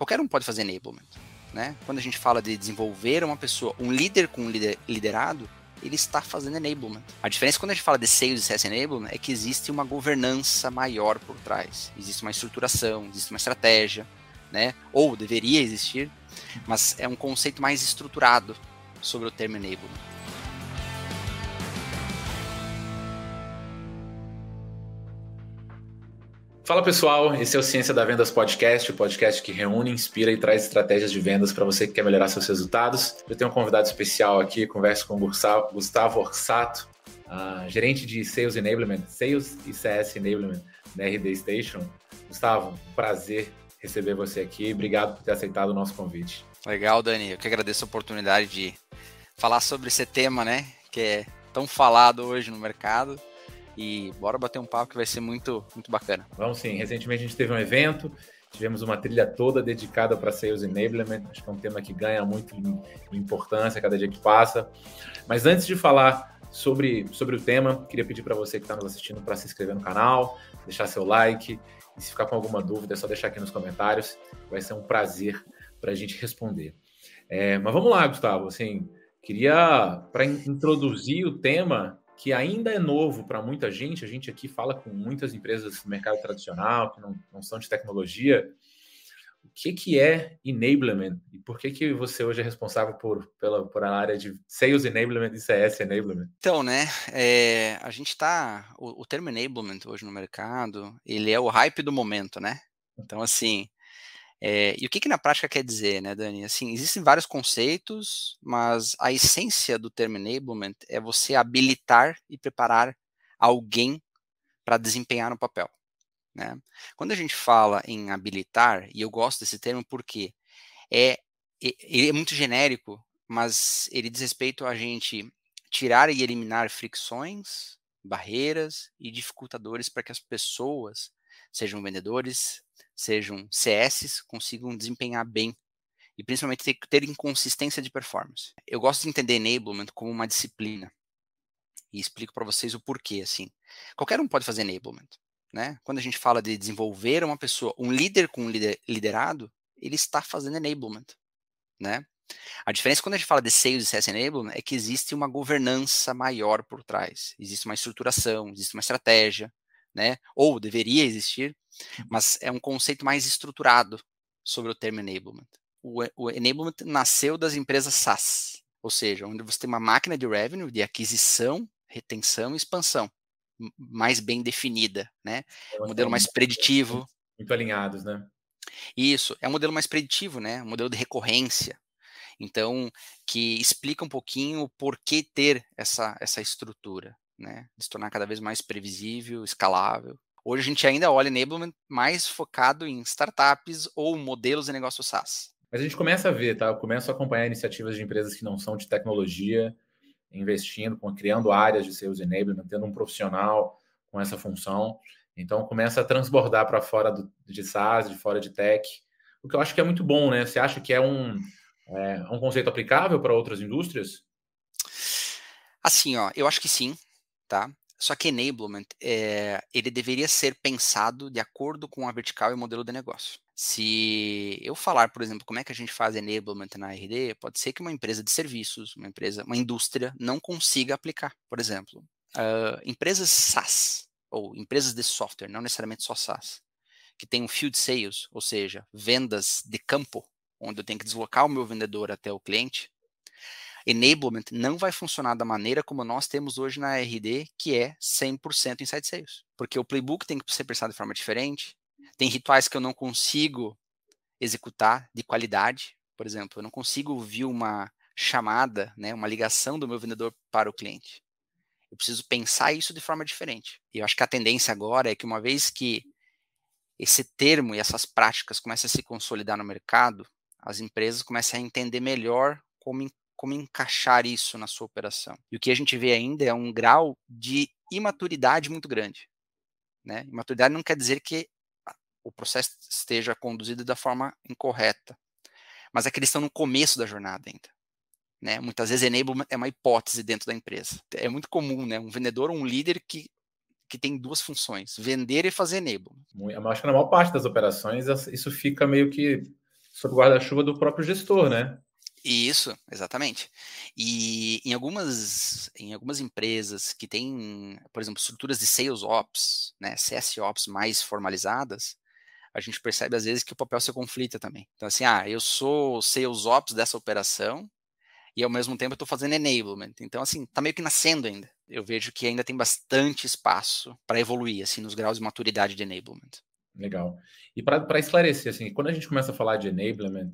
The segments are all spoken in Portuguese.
Qualquer um pode fazer enablement. Né? Quando a gente fala de desenvolver uma pessoa, um líder com um lider, liderado, ele está fazendo enablement. A diferença quando a gente fala de sales e CS enablement é que existe uma governança maior por trás. Existe uma estruturação, existe uma estratégia, né? Ou deveria existir, mas é um conceito mais estruturado sobre o termo enablement. Fala pessoal, esse é o Ciência da Vendas Podcast, o podcast que reúne, inspira e traz estratégias de vendas para você que quer melhorar seus resultados. Eu tenho um convidado especial aqui, converso com o Gustavo Orsato, uh, gerente de Sales Enablement, Sales e CS Enablement da RD Station. Gustavo, prazer receber você aqui, obrigado por ter aceitado o nosso convite. Legal, Dani, eu que agradeço a oportunidade de falar sobre esse tema, né, que é tão falado hoje no mercado e bora bater um papo que vai ser muito, muito bacana. Vamos sim. Recentemente a gente teve um evento, tivemos uma trilha toda dedicada para Sales Enablement. Acho que é um tema que ganha muito importância cada dia que passa. Mas antes de falar sobre, sobre o tema, queria pedir para você que está nos assistindo para se inscrever no canal, deixar seu like. E se ficar com alguma dúvida, é só deixar aqui nos comentários. Vai ser um prazer para a gente responder. É, mas vamos lá, Gustavo. Assim, queria, para introduzir o tema, que ainda é novo para muita gente. A gente aqui fala com muitas empresas do mercado tradicional, que não, não são de tecnologia. O que, que é enablement e por que, que você hoje é responsável por, pela, por a área de Sales Enablement e CS Enablement? Então, né, é, a gente está, o, o termo enablement hoje no mercado, ele é o hype do momento, né? Então, assim, é, e o que, que na prática quer dizer, né, Dani? Assim, existem vários conceitos, mas a essência do termo enablement é você habilitar e preparar alguém para desempenhar no papel. Né? Quando a gente fala em habilitar, e eu gosto desse termo porque é, é muito genérico, mas ele diz respeito a gente tirar e eliminar fricções, barreiras e dificultadores para que as pessoas, sejam vendedores, sejam CS, consigam desempenhar bem e principalmente ter, ter inconsistência de performance. Eu gosto de entender enablement como uma disciplina e explico para vocês o porquê. Assim, qualquer um pode fazer enablement, né? Quando a gente fala de desenvolver uma pessoa, um líder com um lider, liderado, ele está fazendo enablement, né? A diferença quando a gente fala de sales e CS enablement é que existe uma governança maior por trás, existe uma estruturação, existe uma estratégia, né? Ou deveria existir, uhum. mas é um conceito mais estruturado sobre o termo enablement. O, o enablement nasceu das empresas SaaS, ou seja, onde você tem uma máquina de revenue, de aquisição, retenção e expansão mais bem definida, né? Um modelo mais preditivo. Muito alinhados, né? Isso, é um modelo mais preditivo, né? Um modelo de recorrência. Então, que explica um pouquinho por que ter essa, essa estrutura né? De se tornar cada vez mais previsível, escalável. Hoje a gente ainda olha enablement mais focado em startups ou modelos de negócio SaaS. Mas a gente começa a ver, tá? Eu começo a acompanhar iniciativas de empresas que não são de tecnologia, investindo, criando áreas de sales enablement, tendo um profissional com essa função. Então começa a transbordar para fora do, de SaaS, de fora de tech, o que eu acho que é muito bom, né? Você acha que é um, é, um conceito aplicável para outras indústrias? Assim, ó, eu acho que sim tá? Só que enablement, é, ele deveria ser pensado de acordo com a vertical e o modelo de negócio. Se eu falar, por exemplo, como é que a gente faz enablement na RD, pode ser que uma empresa de serviços, uma empresa, uma indústria não consiga aplicar. Por exemplo, uh, empresas SaaS ou empresas de software, não necessariamente só SaaS, que tem um field sales, ou seja, vendas de campo, onde eu tenho que deslocar o meu vendedor até o cliente, enablement não vai funcionar da maneira como nós temos hoje na RD, que é 100% inside sales. Porque o playbook tem que ser pensado de forma diferente, tem rituais que eu não consigo executar de qualidade, por exemplo, eu não consigo ouvir uma chamada, né, uma ligação do meu vendedor para o cliente. Eu preciso pensar isso de forma diferente. E eu acho que a tendência agora é que uma vez que esse termo e essas práticas começam a se consolidar no mercado, as empresas começam a entender melhor como como encaixar isso na sua operação. E o que a gente vê ainda é um grau de imaturidade muito grande. Né? Imaturidade não quer dizer que o processo esteja conduzido da forma incorreta, mas é que eles estão no começo da jornada ainda. Né? Muitas vezes enablement é uma hipótese dentro da empresa. É muito comum, né? Um vendedor ou um líder que, que tem duas funções: vender e fazer enablement. Eu acho que na maior parte das operações isso fica meio que sob guarda-chuva do próprio gestor, né? Isso, exatamente. E em algumas, em algumas empresas que têm, por exemplo, estruturas de Sales Ops, né, CS Ops mais formalizadas, a gente percebe às vezes que o papel se conflita também. Então, assim, ah, eu sou Sales Ops dessa operação e ao mesmo tempo eu estou fazendo enablement. Então, assim, tá meio que nascendo ainda. Eu vejo que ainda tem bastante espaço para evoluir, assim, nos graus de maturidade de enablement. Legal. E para esclarecer, assim, quando a gente começa a falar de enablement,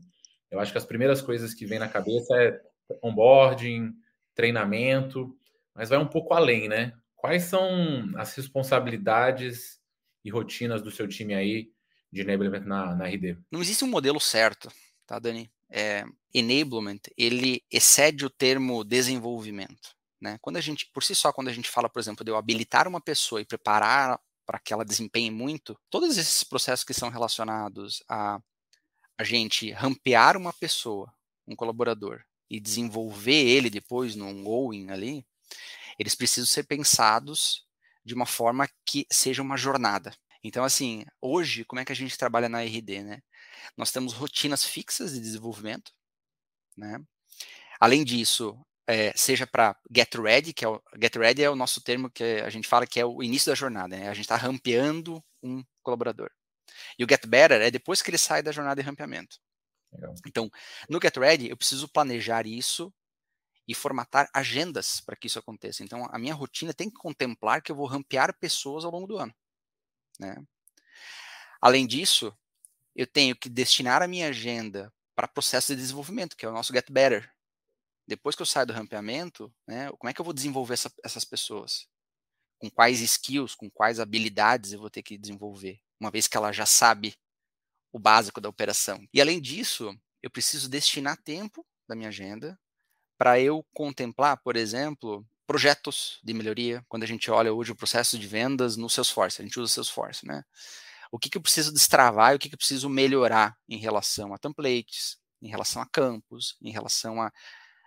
eu acho que as primeiras coisas que vem na cabeça é onboarding, treinamento, mas vai um pouco além, né? Quais são as responsabilidades e rotinas do seu time aí de enablement na, na RD? Não existe um modelo certo, tá, Dani? É, enablement, ele excede o termo desenvolvimento. Né? Quando a gente, por si só, quando a gente fala, por exemplo, de eu habilitar uma pessoa e preparar para que ela desempenhe muito, todos esses processos que são relacionados a a gente rampear uma pessoa, um colaborador, e desenvolver ele depois num going ali, eles precisam ser pensados de uma forma que seja uma jornada. Então, assim, hoje, como é que a gente trabalha na RD, né? Nós temos rotinas fixas de desenvolvimento, né? Além disso, é, seja para get ready, que é o get ready é o nosso termo que a gente fala que é o início da jornada, né? A gente está rampeando um colaborador. E o Get Better é depois que ele sai da jornada de rampeamento. Legal. Então, no Get Ready, eu preciso planejar isso e formatar agendas para que isso aconteça. Então, a minha rotina tem que contemplar que eu vou rampear pessoas ao longo do ano. Né? Além disso, eu tenho que destinar a minha agenda para processo de desenvolvimento, que é o nosso Get Better. Depois que eu saio do rampeamento, né, como é que eu vou desenvolver essa, essas pessoas? Com quais skills, com quais habilidades eu vou ter que desenvolver? Uma vez que ela já sabe o básico da operação. E além disso, eu preciso destinar tempo da minha agenda para eu contemplar, por exemplo, projetos de melhoria. Quando a gente olha hoje o processo de vendas no Salesforce, a gente usa o Salesforce, né? O que, que eu preciso destravar e o que, que eu preciso melhorar em relação a templates, em relação a campos, em relação a,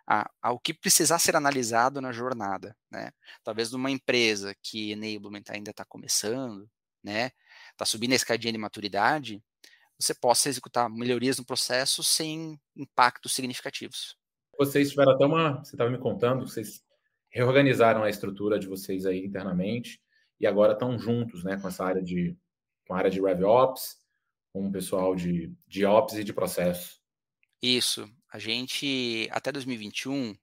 a, ao que precisar ser analisado na jornada, né? Talvez numa empresa que enablement ainda está começando, né? Está subindo a escadinha de maturidade, você possa executar melhorias no processo sem impactos significativos. Vocês tiveram até uma, você estava me contando, vocês reorganizaram a estrutura de vocês aí internamente e agora estão juntos, né, com essa área de com a área de RevOps, com o pessoal de, de Ops e de processo. Isso. A gente, até 2021,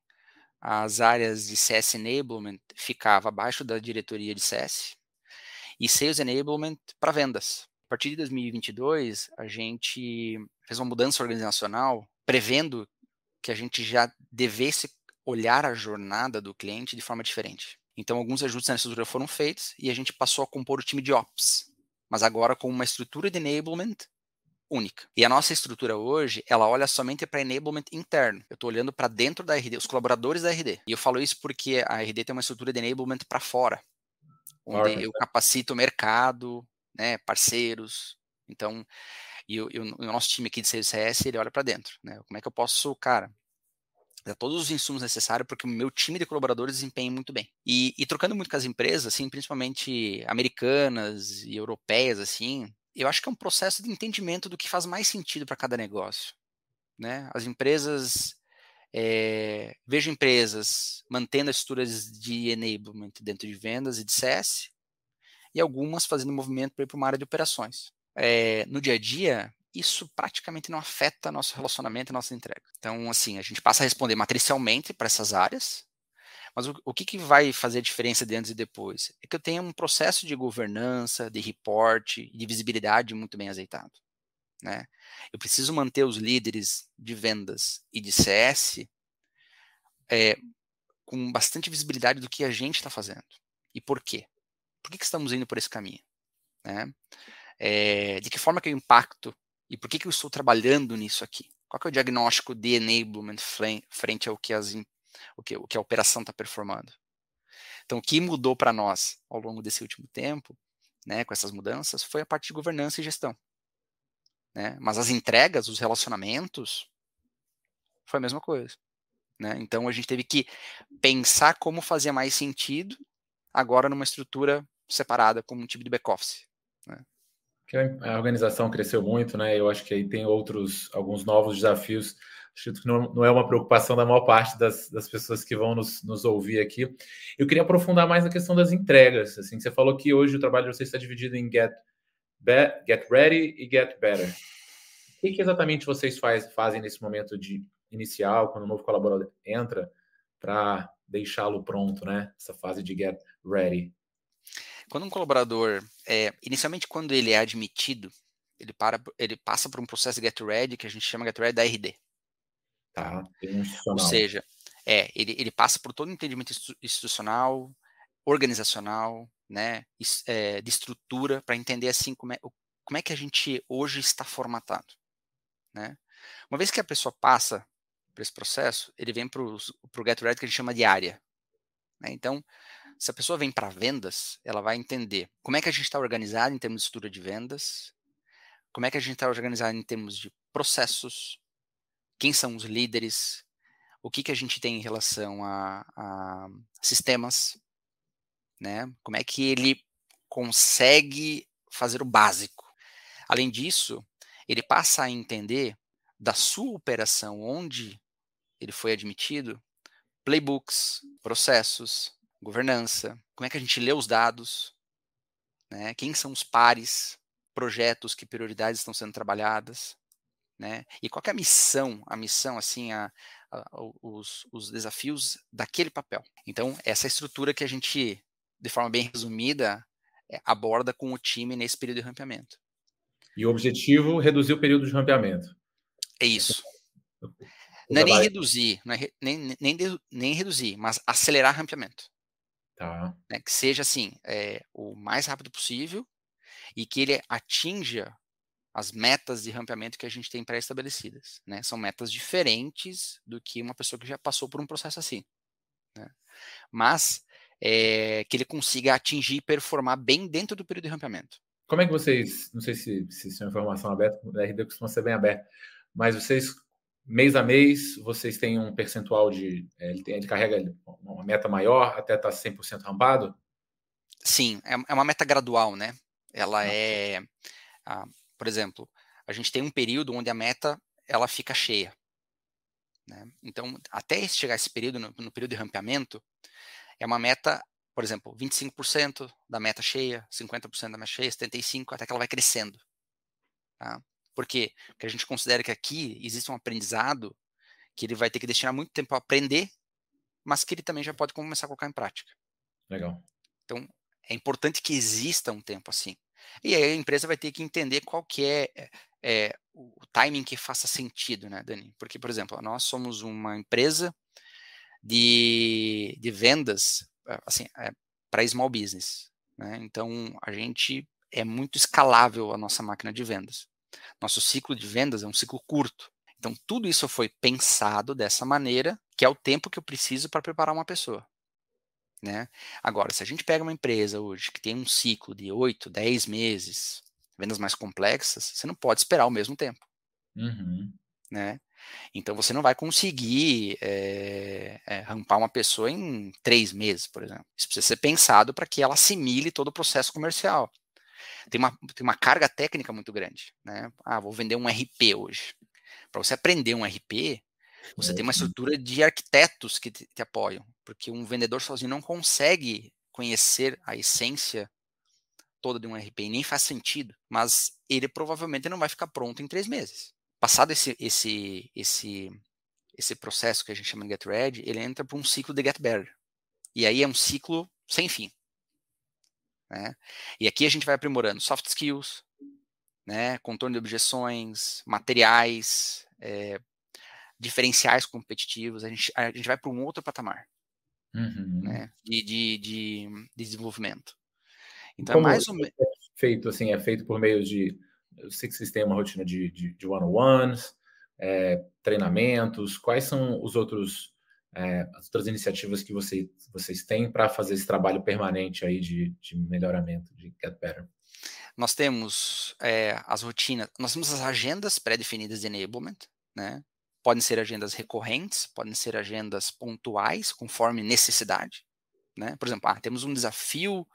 as áreas de CS Enablement ficava abaixo da diretoria de CS, e Sales Enablement para vendas. A partir de 2022, a gente fez uma mudança organizacional prevendo que a gente já devesse olhar a jornada do cliente de forma diferente. Então, alguns ajustes na estrutura foram feitos e a gente passou a compor o time de Ops, mas agora com uma estrutura de enablement única. E a nossa estrutura hoje, ela olha somente para enablement interno. Eu estou olhando para dentro da RD, os colaboradores da RD. E eu falo isso porque a RD tem uma estrutura de enablement para fora onde eu capacito o mercado, né, parceiros. Então, e, o, o nosso time aqui de CS, ele olha para dentro, né? Como é que eu posso, cara, dar todos os insumos necessários para que o meu time de colaboradores desempenhe muito bem. E, e, trocando muito com as empresas, assim, principalmente americanas e europeias, assim, eu acho que é um processo de entendimento do que faz mais sentido para cada negócio. Né? As empresas é, vejo empresas mantendo as estruturas de enablement dentro de vendas e de CS, e algumas fazendo movimento para ir para uma área de operações. É, no dia a dia, isso praticamente não afeta nosso relacionamento e nossa entrega. Então, assim, a gente passa a responder matricialmente para essas áreas, mas o, o que, que vai fazer a diferença de antes e depois? É que eu tenha um processo de governança, de reporte de visibilidade muito bem azeitado. Né? Eu preciso manter os líderes de vendas e de CS é, com bastante visibilidade do que a gente está fazendo e por quê. Por que, que, estamos indo por esse caminho? Né? É, de que forma que eu impacto e por que, que eu estou trabalhando nisso aqui? Qual é o diagnóstico de enablement frente ao que, as, o que, o que a operação está performando? Então, o que mudou para nós ao longo desse último tempo, né, com essas mudanças, foi a parte de governança e gestão. Né? Mas as entregas, os relacionamentos, foi a mesma coisa. Né? Então a gente teve que pensar como fazia mais sentido agora numa estrutura separada, como um tipo de back-office. Né? a organização cresceu muito, né? Eu acho que aí tem outros, alguns novos desafios. Acho que não, é uma preocupação da maior parte das, das pessoas que vão nos, nos ouvir aqui. Eu queria aprofundar mais na questão das entregas. Assim, você falou que hoje o trabalho de você está dividido em get, be, get ready e get better. O que, que exatamente vocês faz, fazem nesse momento de inicial, quando o novo colaborador entra, para deixá-lo pronto, né? Essa fase de get ready. Quando um colaborador, é, inicialmente quando ele é admitido, ele, para, ele passa por um processo de get ready que a gente chama get ready da RD. Tá? Ou seja, é, ele, ele passa por todo o entendimento institucional, organizacional, né, é, de estrutura para entender assim como é, como é que a gente hoje está formatado, né? Uma vez que a pessoa passa por esse processo, ele vem para o get ready que a gente chama de área. Né? Então, se a pessoa vem para vendas, ela vai entender como é que a gente está organizado em termos de estrutura de vendas, como é que a gente está organizado em termos de processos, quem são os líderes, o que, que a gente tem em relação a, a sistemas, né? Como é que ele consegue fazer o básico. Além disso, ele passa a entender da sua operação onde ele foi admitido, playbooks, processos, governança, como é que a gente lê os dados, né? quem são os pares, projetos, que prioridades estão sendo trabalhadas, né? E qual é a missão, a missão, assim, a, a, os, os desafios daquele papel. Então, essa estrutura que a gente, de forma bem resumida, é, aborda com o time nesse período de rampeamento. E o objetivo, reduzir o período de rampeamento. É isso. Não é nem reduzir, não é nem, nem, nem reduzir, mas acelerar o rampeamento. Tá. Né, que seja assim, é, o mais rápido possível e que ele atinja as metas de rampeamento que a gente tem pré-estabelecidas. Né? São metas diferentes do que uma pessoa que já passou por um processo assim. Né? Mas é, que ele consiga atingir e performar bem dentro do período de rampeamento. Como é que vocês, não sei se, se isso é informação aberta, o RD costuma ser bem aberto, mas vocês mês a mês, vocês têm um percentual de. É, ele, tem, ele carrega uma meta maior até estar tá 100% rampado? Sim, é, é uma meta gradual, né? Ela ah. é. Ah, por exemplo, a gente tem um período onde a meta ela fica cheia. Né? Então, até chegar esse período, no, no período de rampeamento, é uma meta, por exemplo, 25% da meta cheia, 50% da meta cheia, 75%, até que ela vai crescendo. Tá? Por quê? Porque a gente considera que aqui existe um aprendizado que ele vai ter que destinar muito tempo a aprender, mas que ele também já pode começar a colocar em prática. Legal. Então, é importante que exista um tempo assim. E aí a empresa vai ter que entender qual que é, é, é o timing que faça sentido, né, Dani? Porque, por exemplo, nós somos uma empresa de, de vendas assim, é, para small business. Né? Então, a gente é muito escalável a nossa máquina de vendas. Nosso ciclo de vendas é um ciclo curto. Então, tudo isso foi pensado dessa maneira, que é o tempo que eu preciso para preparar uma pessoa. Né? Agora, se a gente pega uma empresa hoje que tem um ciclo de 8, 10 meses, vendas mais complexas, você não pode esperar ao mesmo tempo. Uhum. Né? Então você não vai conseguir é, é, rampar uma pessoa em três meses, por exemplo. Isso precisa ser pensado para que ela assimile todo o processo comercial tem uma, tem uma carga técnica muito grande. Né? Ah, vou vender um RP hoje. Para você aprender um RP, você é, tem uma estrutura de arquitetos que te, te, apoiam, porque um vendedor sozinho não consegue conhecer a essência toda de um RP, e nem faz sentido, mas ele provavelmente não vai ficar pronto em três meses. Passado esse, esse, esse, esse processo que a gente chama de Get Ready, ele entra para um ciclo de Get Better. E aí é um ciclo sem fim. Né? E aqui a gente vai aprimorando soft skills, né, contorno de objeções, materiais, é, diferenciais competitivos, a gente, a gente vai para um outro patamar uhum. né, de, de, de, de, desenvolvimento. Então, é Como é mais ou menos. É feito assim, é feito por meio de. Eu sei que vocês têm uma rotina de, de, de one-on-ones, é, treinamentos. Quais são os outros é, as outras iniciativas que você, vocês têm para fazer esse trabalho permanente aí de, de melhoramento, de Get Better? Nós temos é, as rotinas, nós temos as agendas pré-definidas de enablement, né? Podem ser agendas recorrentes, podem ser agendas pontuais, conforme necessidade. Né? Por exemplo, ah, temos um desafio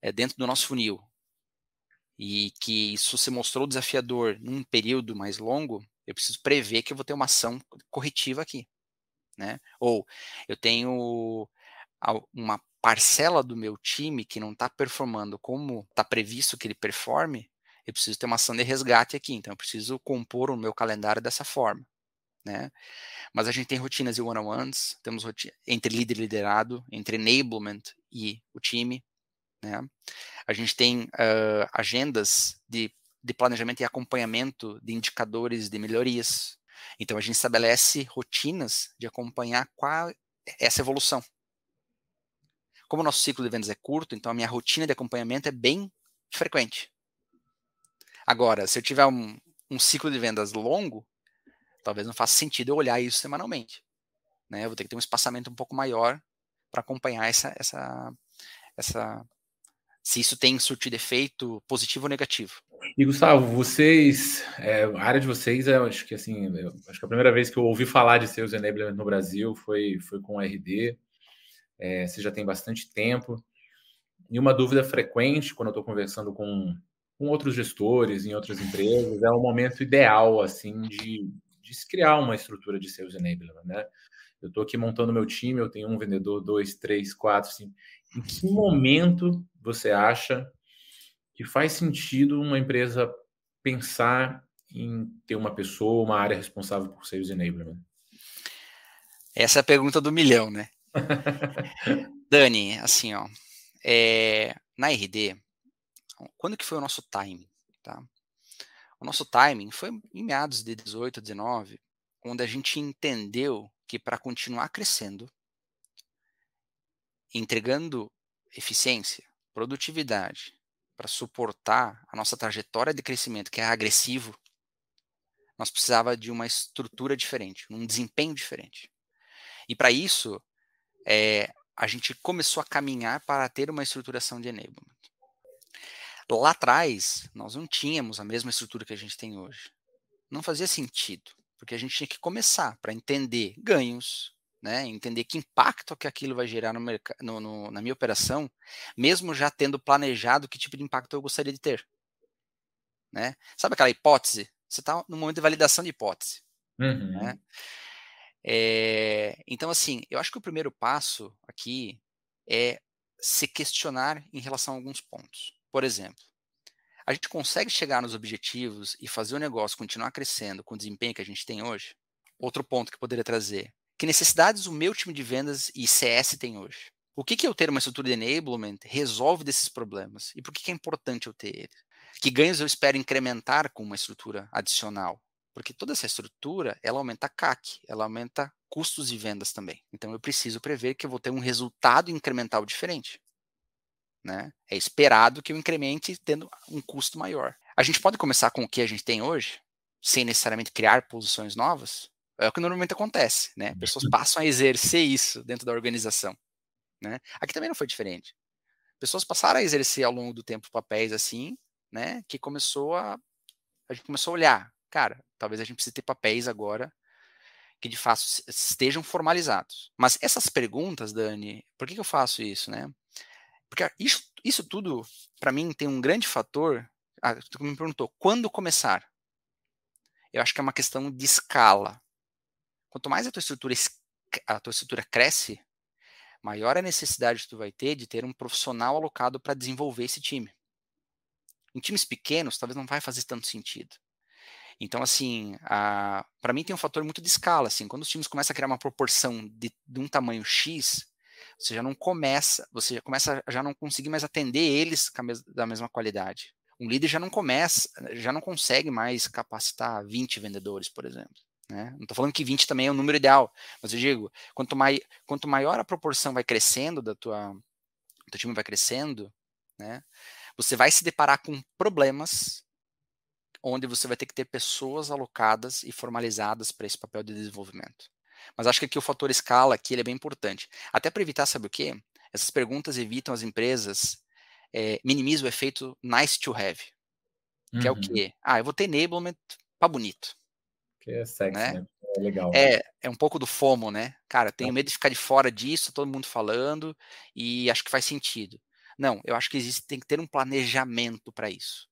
é, dentro do nosso funil. E que isso se mostrou desafiador num período mais longo, eu preciso prever que eu vou ter uma ação corretiva aqui, né? Ou eu tenho uma parcela do meu time que não está performando como está previsto que ele performe, eu preciso ter uma ação de resgate aqui. Então, eu preciso compor o meu calendário dessa forma, né? Mas a gente tem rotinas e one-on-ones, temos entre líder e liderado, entre enablement e o time, né? A gente tem uh, agendas de, de planejamento e acompanhamento de indicadores de melhorias. Então, a gente estabelece rotinas de acompanhar qual essa evolução. Como o nosso ciclo de vendas é curto, então a minha rotina de acompanhamento é bem frequente. Agora, se eu tiver um, um ciclo de vendas longo, talvez não faça sentido eu olhar isso semanalmente. Né? Eu vou ter que ter um espaçamento um pouco maior para acompanhar essa, essa, essa, se isso tem surtido efeito positivo ou negativo. E Gustavo, vocês, é, a área de vocês, eu acho que assim, acho que a primeira vez que eu ouvi falar de Sales Enablement no Brasil foi, foi com o RD é, você já tem bastante tempo. E uma dúvida frequente quando eu estou conversando com, com outros gestores em outras empresas é o momento ideal assim de, de se criar uma estrutura de sales enablement, né? Eu estou aqui montando meu time, eu tenho um vendedor, dois, três, quatro, cinco. Em que momento você acha que faz sentido uma empresa pensar em ter uma pessoa, uma área responsável por sales enablement? Essa é a pergunta do milhão, né? Dani, assim, ó, é, na RD, quando que foi o nosso timing, tá? O nosso timing foi em meados de 18, 19, onde a gente entendeu que para continuar crescendo, entregando eficiência, produtividade, para suportar a nossa trajetória de crescimento, que é agressivo, nós precisava de uma estrutura diferente, um desempenho diferente. E para isso, é, a gente começou a caminhar para ter uma estruturação de enablement. Lá atrás, nós não tínhamos a mesma estrutura que a gente tem hoje. Não fazia sentido, porque a gente tinha que começar para entender ganhos, né, entender que impacto que aquilo vai gerar no, no, no, na minha operação, mesmo já tendo planejado que tipo de impacto eu gostaria de ter. Né? Sabe aquela hipótese? Você está no momento de validação de hipótese. Uhum. Né? É, então, assim, eu acho que o primeiro passo aqui é se questionar em relação a alguns pontos. Por exemplo, a gente consegue chegar nos objetivos e fazer o negócio continuar crescendo com o desempenho que a gente tem hoje? Outro ponto que eu poderia trazer. Que necessidades o meu time de vendas e CS tem hoje? O que, que eu ter uma estrutura de enablement resolve desses problemas? E por que, que é importante eu ter ele? Que ganhos eu espero incrementar com uma estrutura adicional? Porque toda essa estrutura, ela aumenta CAC, ela aumenta custos de vendas também. Então eu preciso prever que eu vou ter um resultado incremental diferente. Né? É esperado que eu incremente tendo um custo maior. A gente pode começar com o que a gente tem hoje, sem necessariamente criar posições novas. É o que normalmente acontece, né? Pessoas uhum. passam a exercer isso dentro da organização, né? Aqui também não foi diferente. Pessoas passaram a exercer ao longo do tempo papéis assim, né? Que começou a a gente começou a olhar, cara, talvez a gente precise ter papéis agora que de fato estejam formalizados. Mas essas perguntas, Dani, por que, que eu faço isso, né? Porque isso, isso tudo, para mim, tem um grande fator. Ah, tu me perguntou, quando começar? Eu acho que é uma questão de escala. Quanto mais a tua estrutura, a tua estrutura cresce, maior a necessidade que tu vai ter de ter um profissional alocado para desenvolver esse time. Em times pequenos, talvez não vai fazer tanto sentido. Então, assim, para mim tem um fator muito de escala. Assim, quando os times começam a criar uma proporção de, de um tamanho X, você já não começa, você já começa a já não conseguir mais atender eles da mesma qualidade. Um líder já não começa, já não consegue mais capacitar 20 vendedores, por exemplo. Né? Não estou falando que 20 também é o número ideal, mas eu digo, quanto, mai, quanto maior a proporção vai crescendo da tua, do teu time vai crescendo, né? Você vai se deparar com problemas onde você vai ter que ter pessoas alocadas e formalizadas para esse papel de desenvolvimento. Mas acho que aqui o fator escala aqui ele é bem importante. Até para evitar, sabe o quê? Essas perguntas evitam as empresas, é, minimizam o efeito nice to have. Que uhum. é o uhum. quê? Ah, eu vou ter enablement para bonito. Que é sexy, né? né? É legal. É, é um pouco do FOMO, né? Cara, tenho é. medo de ficar de fora disso, todo mundo falando, e acho que faz sentido. Não, eu acho que existe, tem que ter um planejamento para isso.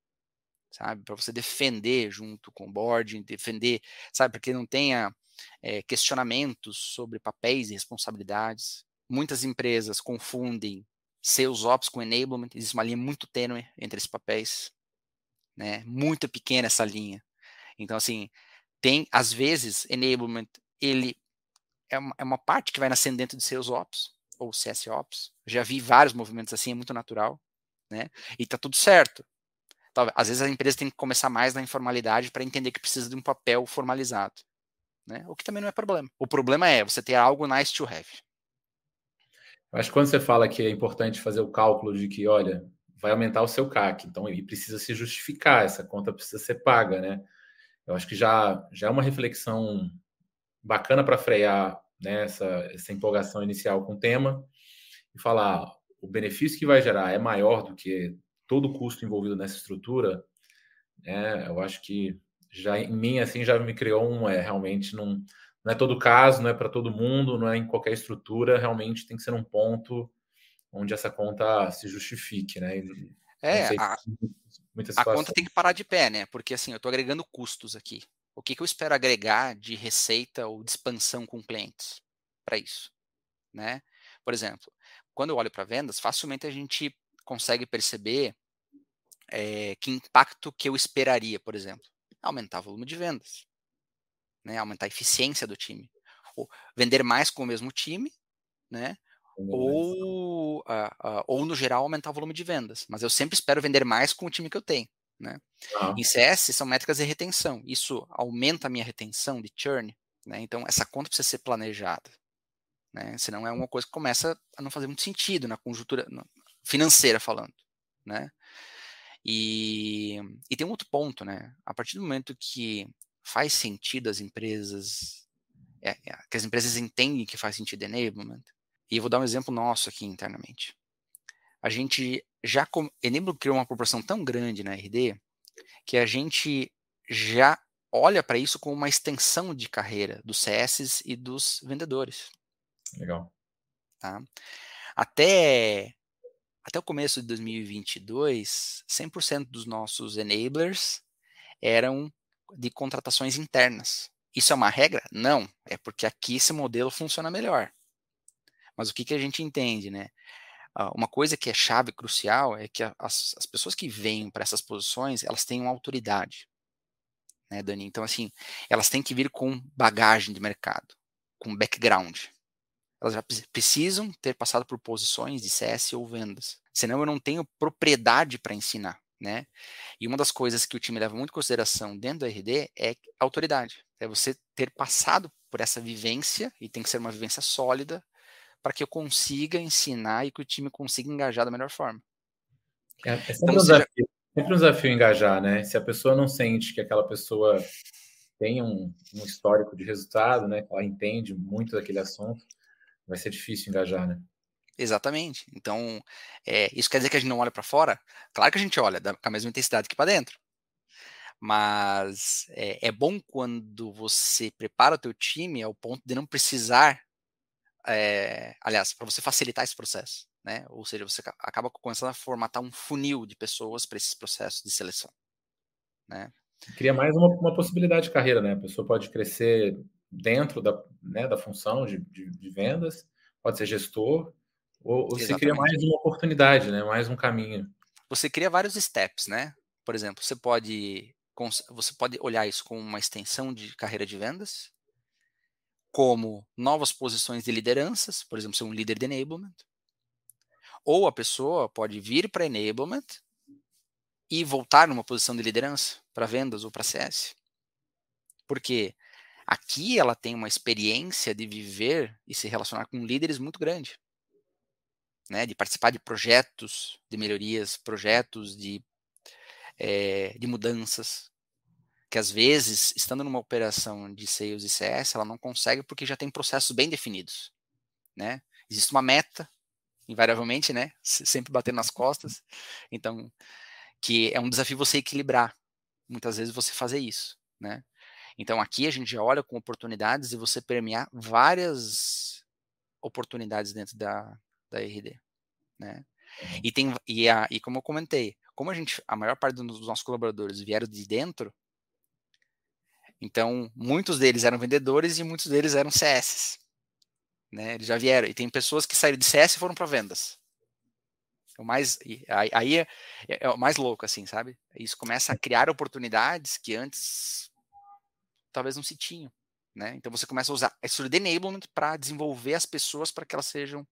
sabe? Para você defender junto com o board, defender, sabe? Para que não tenha é, questionamentos sobre papéis e responsabilidades. Muitas empresas confundem seus ops com enablement, existe uma linha muito tênue entre esses papéis, né? Muito pequena essa linha. Então, assim, tem, às vezes, enablement, ele é uma, é uma parte que vai nascendo dentro de seus ops, ou CS ops. Já vi vários movimentos assim, é muito natural, né? E tá tudo certo. Talvez, às vezes a empresa tem que começar mais na informalidade para entender que precisa de um papel formalizado, né? O que também não é problema. O problema é você ter algo nice to have. Acho que quando você fala que é importante fazer o cálculo de que, olha, vai aumentar o seu CAC, então ele precisa se justificar, essa conta precisa ser paga, né? Eu acho que já, já é uma reflexão bacana para frear né, essa, essa empolgação inicial com o tema e falar o benefício que vai gerar é maior do que todo o custo envolvido nessa estrutura, né, eu acho que já em mim assim já me criou um é realmente não, não é todo caso, não é para todo mundo, não é em qualquer estrutura, realmente tem que ser um ponto onde essa conta se justifique, né? E, é, a, a conta tem que parar de pé, né? Porque assim, eu estou agregando custos aqui. O que, que eu espero agregar de receita ou de expansão com clientes para isso? Né? Por exemplo, quando eu olho para vendas, facilmente a gente consegue perceber é, que impacto que eu esperaria, por exemplo, aumentar o volume de vendas, né? aumentar a eficiência do time, ou vender mais com o mesmo time, né? Ou, uh, uh, ou no geral aumentar o volume de vendas. Mas eu sempre espero vender mais com o time que eu tenho. Né? Ah. Em CS são métricas de retenção. Isso aumenta a minha retenção de churn. Né? Então essa conta precisa ser planejada. Né? Senão é uma coisa que começa a não fazer muito sentido na conjuntura financeira falando. Né? E, e tem um outro ponto, né? A partir do momento que faz sentido as empresas, é, é, que as empresas entendem que faz sentido enablement, e vou dar um exemplo nosso aqui internamente. A gente já com, Enable criou uma proporção tão grande na RD que a gente já olha para isso como uma extensão de carreira dos CS e dos vendedores. Legal. Tá? Até, até o começo de 2022, 100% dos nossos enablers eram de contratações internas. Isso é uma regra? Não. É porque aqui esse modelo funciona melhor. Mas o que, que a gente entende, né? uma coisa que é chave, crucial, é que as, as pessoas que vêm para essas posições, elas têm uma autoridade, né, Dani? Então, assim, elas têm que vir com bagagem de mercado, com background. Elas já precisam ter passado por posições de CS ou vendas. Senão eu não tenho propriedade para ensinar, né? E uma das coisas que o time leva muito em consideração dentro do RD é autoridade. É você ter passado por essa vivência, e tem que ser uma vivência sólida, para que eu consiga ensinar e que o time consiga engajar da melhor forma. É, é sempre, então, um desafio, sempre, um desafio, engajar, né? Se a pessoa não sente que aquela pessoa tem um, um histórico de resultado, né? Ela entende muito daquele assunto, vai ser difícil engajar, né? Exatamente. Então, é, isso quer dizer que a gente não olha para fora? Claro que a gente olha com a mesma intensidade que para dentro. Mas é, é, bom quando você prepara o teu time ao ponto de não precisar é, aliás, para você facilitar esse processo, né? Ou seja, você acaba começando a formatar um funil de pessoas para esses processos de seleção, né? Cria mais uma, uma, possibilidade de carreira, né? A pessoa pode crescer dentro da, né, da função de, de, de vendas, pode ser gestor, ou, ou você cria mais uma oportunidade, né? Mais um caminho. Você cria vários steps, né? Por exemplo, você pode você pode olhar isso como uma extensão de carreira de vendas, como novas posições de lideranças, por exemplo, ser um líder de enablement. Ou a pessoa pode vir para enablement e voltar numa posição de liderança para vendas ou para CS. Porque aqui ela tem uma experiência de viver e se relacionar com líderes muito grande. Né, de participar de projetos de melhorias, projetos de, é, de mudanças, que às vezes, estando numa operação de sales e CS, ela não consegue porque já tem processos bem definidos, né? Existe uma meta, invariavelmente, né? Sempre batendo nas costas. Então, que é um desafio você equilibrar. Muitas vezes você fazer isso, né? Então, aqui a gente já olha com oportunidades e você permear várias oportunidades dentro da, da RD, né? E, tem, e, a, e como eu comentei, como a gente, a maior parte dos nossos colaboradores vieram de dentro, então muitos deles eram vendedores e muitos deles eram CS. Né? Eles já vieram. E tem pessoas que saíram de CS e foram para vendas. O mais, aí é, é, é, o mais louco, assim, sabe? Isso começa a criar oportunidades que antes talvez não se tinham. Né? Então você começa a usar a estrutura de enablement para desenvolver as pessoas para que elas sejam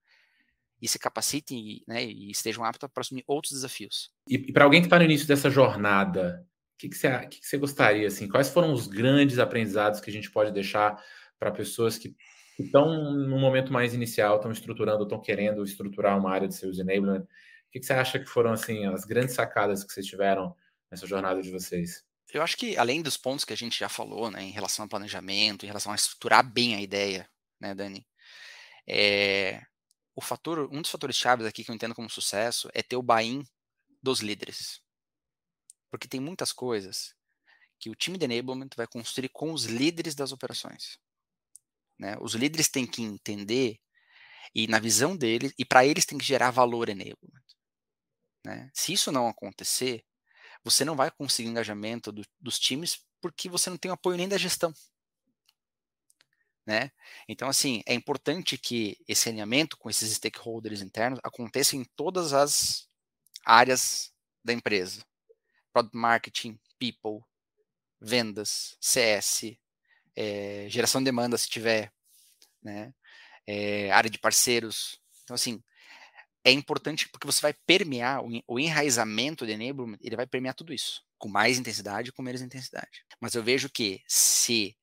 e se capacitem né, e estejam aptas para assumir outros desafios. E, e para alguém que está no início dessa jornada, que, que, você, que, que você gostaria? Assim, quais foram os grandes aprendizados que a gente pode deixar para pessoas que estão no momento mais inicial, estão estruturando, estão querendo estruturar uma área de seus enablement? O que, que você acha que foram assim as grandes sacadas que vocês tiveram nessa jornada de vocês? Eu acho que além dos pontos que a gente já falou, né, em relação ao planejamento, em relação a estruturar bem a ideia, né, Dani, é, o fator, um dos fatores chaves aqui que eu entendo como sucesso é ter o buy-in dos líderes. Porque tem muitas coisas que o time de enablement vai construir com os líderes das operações. Né? Os líderes têm que entender e na visão deles, e para eles tem que gerar valor enablement. Né? Se isso não acontecer, você não vai conseguir engajamento do, dos times porque você não tem apoio nem da gestão né? Então, assim, é importante que esse alinhamento com esses stakeholders internos aconteça em todas as áreas da empresa. Product Marketing, People, vendas, CS, é, geração de demanda se tiver, né? É, área de parceiros. Então, assim, é importante porque você vai permear o, enraizamento de enablement, ele vai permear tudo isso, com mais intensidade com menos intensidade. Mas eu vejo que se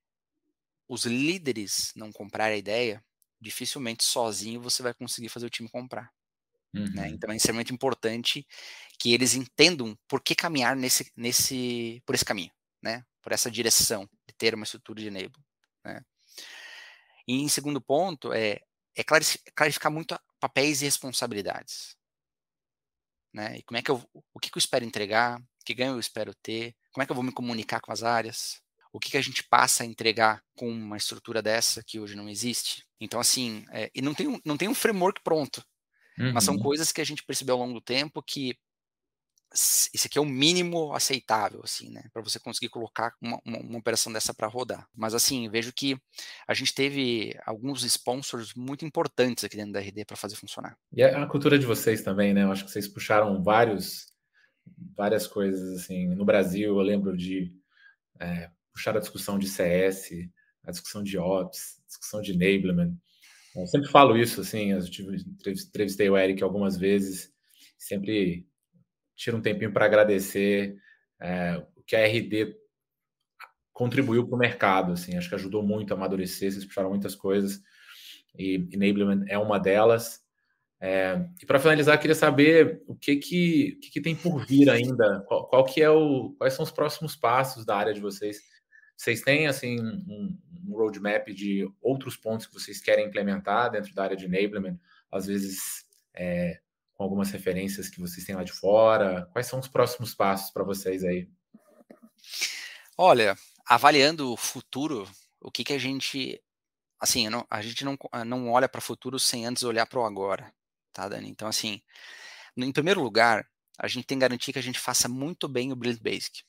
os líderes não comprarem a ideia, dificilmente sozinho você vai conseguir fazer o time comprar. Né? Uhum. Né? Então é extremamente importante que eles entendam por que caminhar nesse, nesse, por esse caminho, né? por essa direção de ter uma estrutura de enable. Né? E em segundo ponto, é, é clarificar muito papéis e responsabilidades. Né? E como é que eu, o que, que eu espero entregar, que ganho eu espero ter, como é que eu vou me comunicar com as áreas, o que, que a gente passa a entregar com uma estrutura dessa que hoje não existe. Então, assim, é, e não tem, um, não tem um framework pronto, uhum. mas são uhum. coisas que a gente percebeu ao longo do tempo que isso aqui é o mínimo aceitável, assim, né, para você conseguir colocar uma, uma, uma operação dessa para rodar. Mas, assim, vejo que a gente teve alguns sponsors muito importantes aqui dentro da RD para fazer funcionar. E a cultura de vocês também, né? Eu acho que vocês puxaram vários, várias coisas, assim. No Brasil, eu lembro de é, puxar a discussão de CS, a discussão de Ops, a discussão de enablement. Eu sempre falo isso, assim, eu entrevistei o Eric algumas vezes, sempre tiro um tempinho para agradecer é, o que a RD contribuiu para o mercado, assim, acho que ajudou muito a amadurecer, vocês puxaram muitas coisas, e enablement é uma delas. É, e para finalizar, queria saber o que que, o que, que tem por vir ainda, qual, qual, que é o, quais são os próximos passos da área de vocês vocês têm assim um, um roadmap de outros pontos que vocês querem implementar dentro da área de enablement, às vezes é, com algumas referências que vocês têm lá de fora? Quais são os próximos passos para vocês aí? Olha, avaliando o futuro, o que, que a gente assim, não, a gente não, não olha para o futuro sem antes olhar para o agora, tá, Dani? Então, assim, em primeiro lugar, a gente tem que garantir que a gente faça muito bem o Build Basic.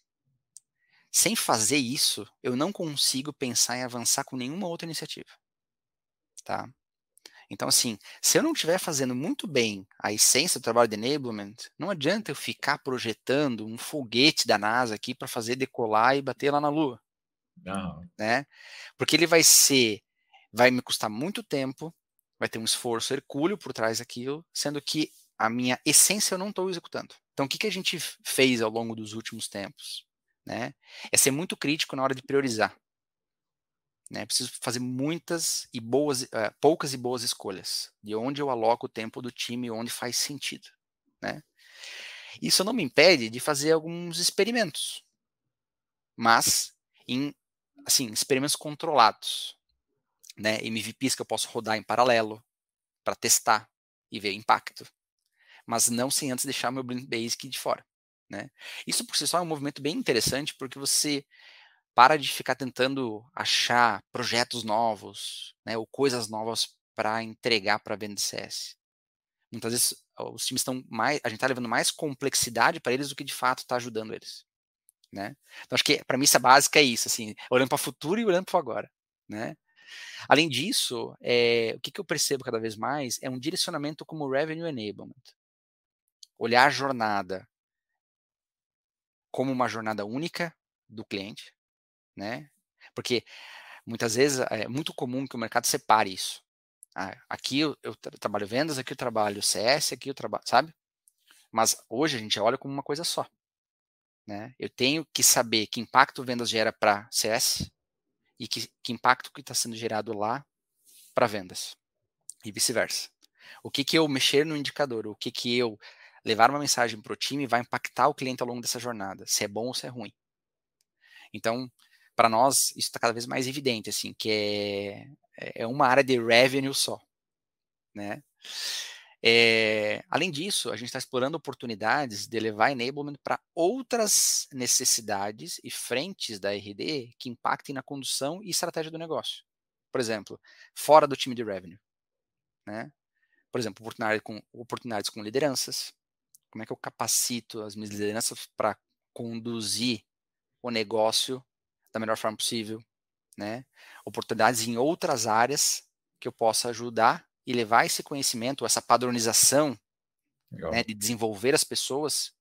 Sem fazer isso, eu não consigo pensar em avançar com nenhuma outra iniciativa. Tá? Então, assim, se eu não estiver fazendo muito bem a essência do trabalho de enablement, não adianta eu ficar projetando um foguete da NASA aqui para fazer decolar e bater lá na Lua. Não. Né? Porque ele vai ser, vai me custar muito tempo, vai ter um esforço hercúleo por trás daquilo, sendo que a minha essência eu não estou executando. Então, o que, que a gente fez ao longo dos últimos tempos? Né? É ser muito crítico na hora de priorizar. Né? Preciso fazer muitas e boas, uh, poucas e boas escolhas de onde eu aloco o tempo do time, onde faz sentido, né? Isso não me impede de fazer alguns experimentos, mas em assim experimentos controlados, né? MVPs que eu posso rodar em paralelo para testar e ver impacto, mas não sem antes deixar meu Blink Basic de fora. Né? Isso por si só é um movimento bem interessante porque você para de ficar tentando achar projetos novos, né, ou coisas novas para entregar para a CS. Muitas vezes os times estão mais, a gente está levando mais complexidade para eles do que de fato está ajudando eles, né? Então acho que a premissa básica é isso, assim, olhando para o futuro e olhando para o agora, né? Além disso, é, o que, que eu percebo cada vez mais é um direcionamento como revenue enablement, olhar a jornada como uma jornada única do cliente, né? Porque muitas vezes é muito comum que o mercado separe isso. Ah, aqui eu, trabalho vendas, aqui eu trabalho CS, aqui eu trabalho, sabe? Mas hoje a gente olha como uma coisa só. Né? Eu tenho que saber que impacto vendas gera para CS e que, que impacto que está sendo gerado lá para vendas e vice-versa. O que que eu mexer no indicador, o que que eu levar uma mensagem para o time vai impactar o cliente ao longo dessa jornada, se é bom ou se é ruim. Então, para nós, isso está cada vez mais evidente, assim, que é, é uma área de revenue só, né? É, além disso, a gente está explorando oportunidades de levar enablement para outras necessidades e frentes da RD que impactem na condução e estratégia do negócio. Por exemplo, fora do time de revenue. Né? Por exemplo, oportunidades com, oportunidades com lideranças. Como é que eu capacito as minhas lideranças para conduzir o negócio da melhor forma possível? Né? Oportunidades em outras áreas que eu possa ajudar e levar esse conhecimento, essa padronização né, de desenvolver as pessoas,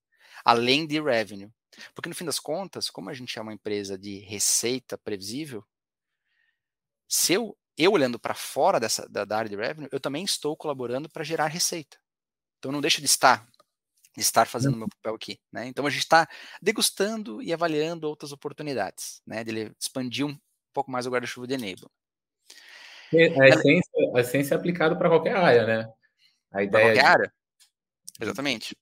além de revenue. Porque no fim das contas, como a gente é uma empresa de receita previsível, se eu, eu olhando para fora dessa, da, da, área de revenue, eu também estou colaborando para gerar receita. Então não deixo de estar de estar fazendo o meu papel aqui, né? Então a gente está degustando e avaliando outras oportunidades, né? De expandir um pouco mais o guarda-chuva de Enable. A essência, a essência é aplicada para qualquer área, né? A ideia qualquer de... área. Exatamente.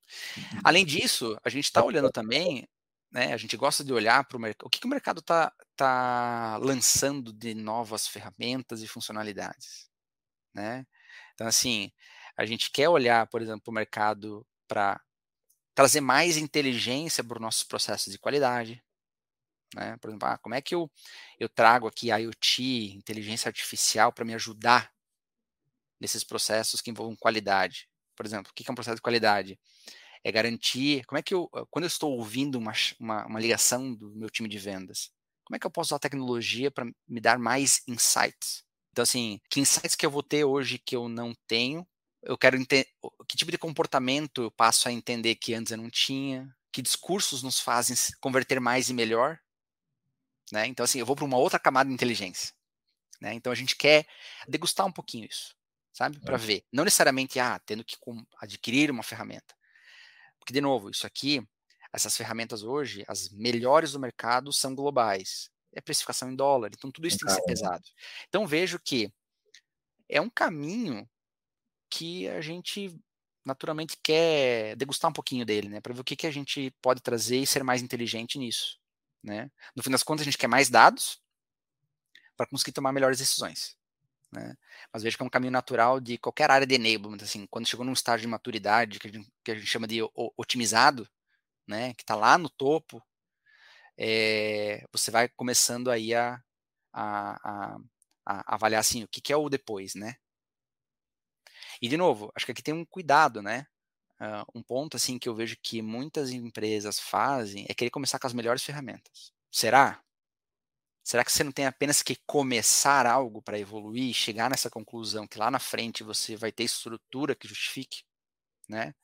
Além disso, a gente está olhando também, né? A gente gosta de olhar para o mercado. O que, que o mercado está tá lançando de novas ferramentas e funcionalidades, né? Então, assim, a gente quer olhar, por exemplo, para o mercado para trazer mais inteligência para os nossos processos de qualidade, né? Por exemplo, ah, como é que eu, eu trago aqui IoT, inteligência artificial, para me ajudar nesses processos que envolvam qualidade? Por exemplo, o que é um processo de qualidade? É garantir. Como é que eu, quando eu estou ouvindo uma, uma, uma ligação do meu time de vendas, como é que eu posso usar a tecnologia para me dar mais insights? Então, assim, que insights que eu vou ter hoje que eu não tenho? Eu quero entender que tipo de comportamento eu passo a entender que antes eu não tinha? Que discursos nos fazem converter mais e melhor? Né? Então, assim, eu vou para uma outra camada de inteligência. Né? Então, a gente quer degustar um pouquinho isso, sabe? Para é. ver. Não necessariamente, ah, tendo que adquirir uma ferramenta. Porque, de novo, isso aqui, essas ferramentas hoje, as melhores do mercado são globais. É precificação em dólar, então tudo isso tem que ser pesado. Então, vejo que é um caminho que a gente naturalmente quer degustar um pouquinho dele, né? Para ver o que, que a gente pode trazer e ser mais inteligente nisso. Né? No fim das contas, a gente quer mais dados para conseguir tomar melhores decisões. Né? Mas vejo que é um caminho natural de qualquer área de enablement. Assim, quando chegou num estágio de maturidade, que a gente, que a gente chama de otimizado, né? que está lá no topo, é, você vai começando aí a, a, a, a avaliar assim, o que, que, é o depois, né? E de novo, acho que aqui tem um cuidado, né? Uh, um ponto assim que eu vejo que muitas empresas fazem é querer começar com as melhores ferramentas. Será? Será que você não tem apenas que começar algo para evoluir e chegar nessa conclusão que lá na frente você vai ter estrutura que justifique, né?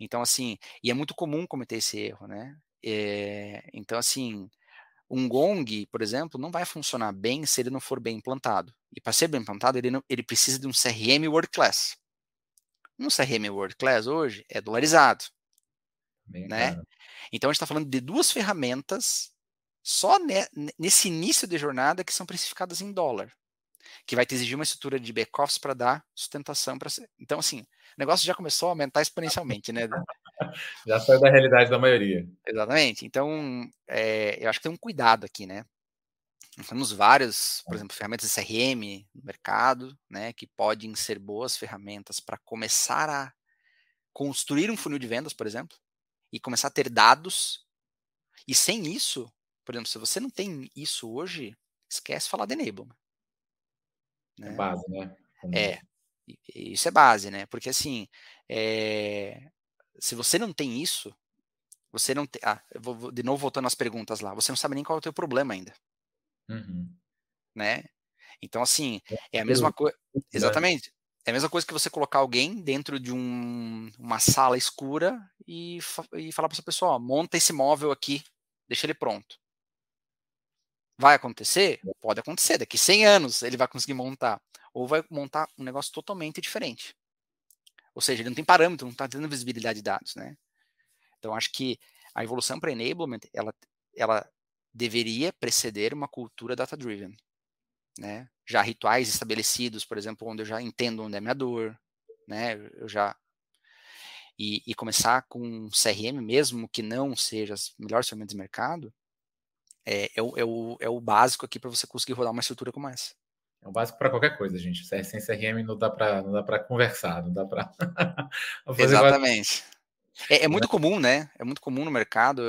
Então assim, e é muito comum cometer esse erro, né? É, então assim, um gong, por exemplo, não vai funcionar bem se ele não for bem implantado. E para ser bem implantado, ele, não, ele precisa de um CRM world class. Um CRM World Class hoje é dolarizado. Bem, né? Então a gente está falando de duas ferramentas só ne nesse início de jornada que são precificadas em dólar, que vai te exigir uma estrutura de back-office para dar sustentação para Então, assim, o negócio já começou a aumentar exponencialmente, né? já saiu da realidade da maioria. Exatamente. Então, é, eu acho que tem um cuidado aqui, né? Temos várias, por exemplo, ferramentas de CRM no mercado, né, que podem ser boas ferramentas para começar a construir um funil de vendas, por exemplo, e começar a ter dados. E sem isso, por exemplo, se você não tem isso hoje, esquece falar de enablement. É né? É base, né? É. Isso é base, né? Porque assim, é, se você não tem isso, você não tem. Ah, vou, de novo voltando às perguntas lá. Você não sabe nem qual é o teu problema ainda. Uhum. Né? Então, assim, é a mesma coisa. Exatamente. É a mesma coisa que você colocar alguém dentro de um, uma sala escura e, e falar para essa pessoa: ó, monta esse móvel aqui, deixa ele pronto. Vai acontecer? Pode acontecer. Daqui 100 anos ele vai conseguir montar. Ou vai montar um negócio totalmente diferente. Ou seja, ele não tem parâmetro, não está tendo visibilidade de dados, né? Então, acho que a evolução para enablement, ela, ela deveria preceder uma cultura data-driven, né? Já rituais estabelecidos, por exemplo, onde eu já entendo onde é minha dor, né? Eu já e, e começar com CRM mesmo que não seja as melhores ferramentas de mercado, é, é, o, é, o, é o básico aqui para você conseguir rodar uma estrutura como essa. É o básico para qualquer coisa, gente. Sem CRM não dá para não dá para conversar, não dá para Exatamente. É, é, muito comum, né? É muito comum no mercado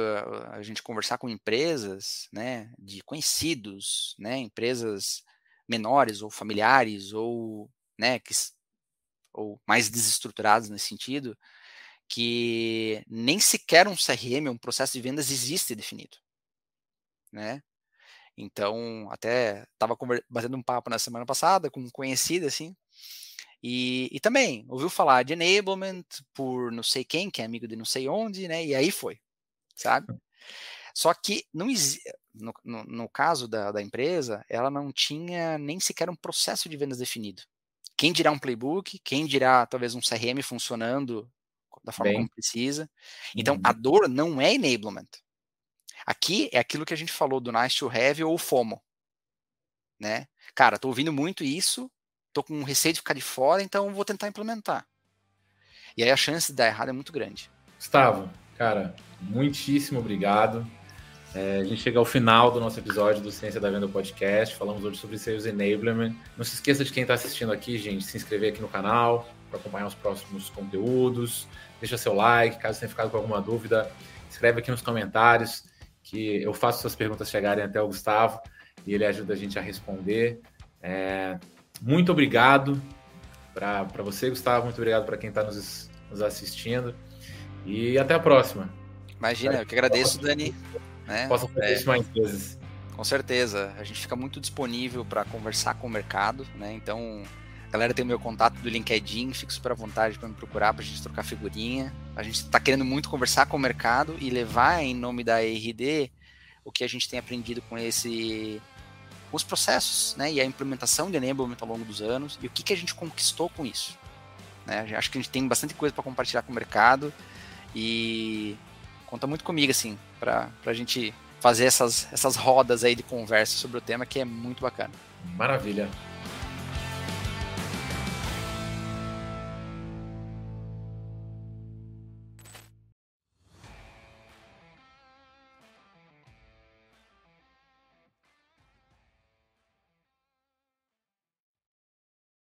a gente conversar com empresas, né, de conhecidos, né, empresas menores ou familiares ou, né, que, ou mais desestruturadas nesse sentido, que nem sequer um CRM, um processo de vendas existe definido, né? Então, até estava batendo um papo na semana passada com um conhecido, assim, e, e, também ouviu falar de enablement por não sei quem, que é amigo de não sei onde, né? E aí foi, sabe? Só que não no, no, no caso da, da, empresa, ela não tinha nem sequer um processo de vendas definido. Quem dirá um playbook, quem dirá talvez um CRM funcionando da forma Bem. como precisa. Então, uhum. a dor não é enablement. Aqui é aquilo que a gente falou do nice to have ou FOMO. Né? Cara, tô ouvindo muito isso, tô com receio de ficar de fora, então vou tentar implementar. E aí a chance de dar errado é muito grande. Gustavo, cara, muitíssimo obrigado. É, a gente chega ao final do nosso episódio do Ciência da Venda Podcast. Falamos hoje sobre Sales Enablement. Não se esqueça de quem está assistindo aqui, gente, se inscrever aqui no canal para acompanhar os próximos conteúdos. Deixa seu like, caso tenha ficado com alguma dúvida, escreve aqui nos comentários que eu faço suas perguntas chegarem até o Gustavo e ele ajuda a gente a responder. É, muito obrigado para você, Gustavo. Muito obrigado para quem está nos, nos, assistindo. E até a próxima. Imagina, eu que agradeço, Dani. Né? Posso fazer é, isso mais vezes. Com certeza. A gente fica muito disponível para conversar com o mercado. Né? Então, a galera tem o meu contato do LinkedIn, fique super à vontade para me procurar para a gente trocar figurinha. A gente está querendo muito conversar com o mercado e levar em nome da RD o que a gente tem aprendido com esse os processos, né, e a implementação de enablement ao longo dos anos e o que, que a gente conquistou com isso. Né? Acho que a gente tem bastante coisa para compartilhar com o mercado e conta muito comigo assim para a gente fazer essas, essas rodas aí de conversa sobre o tema que é muito bacana. Maravilha.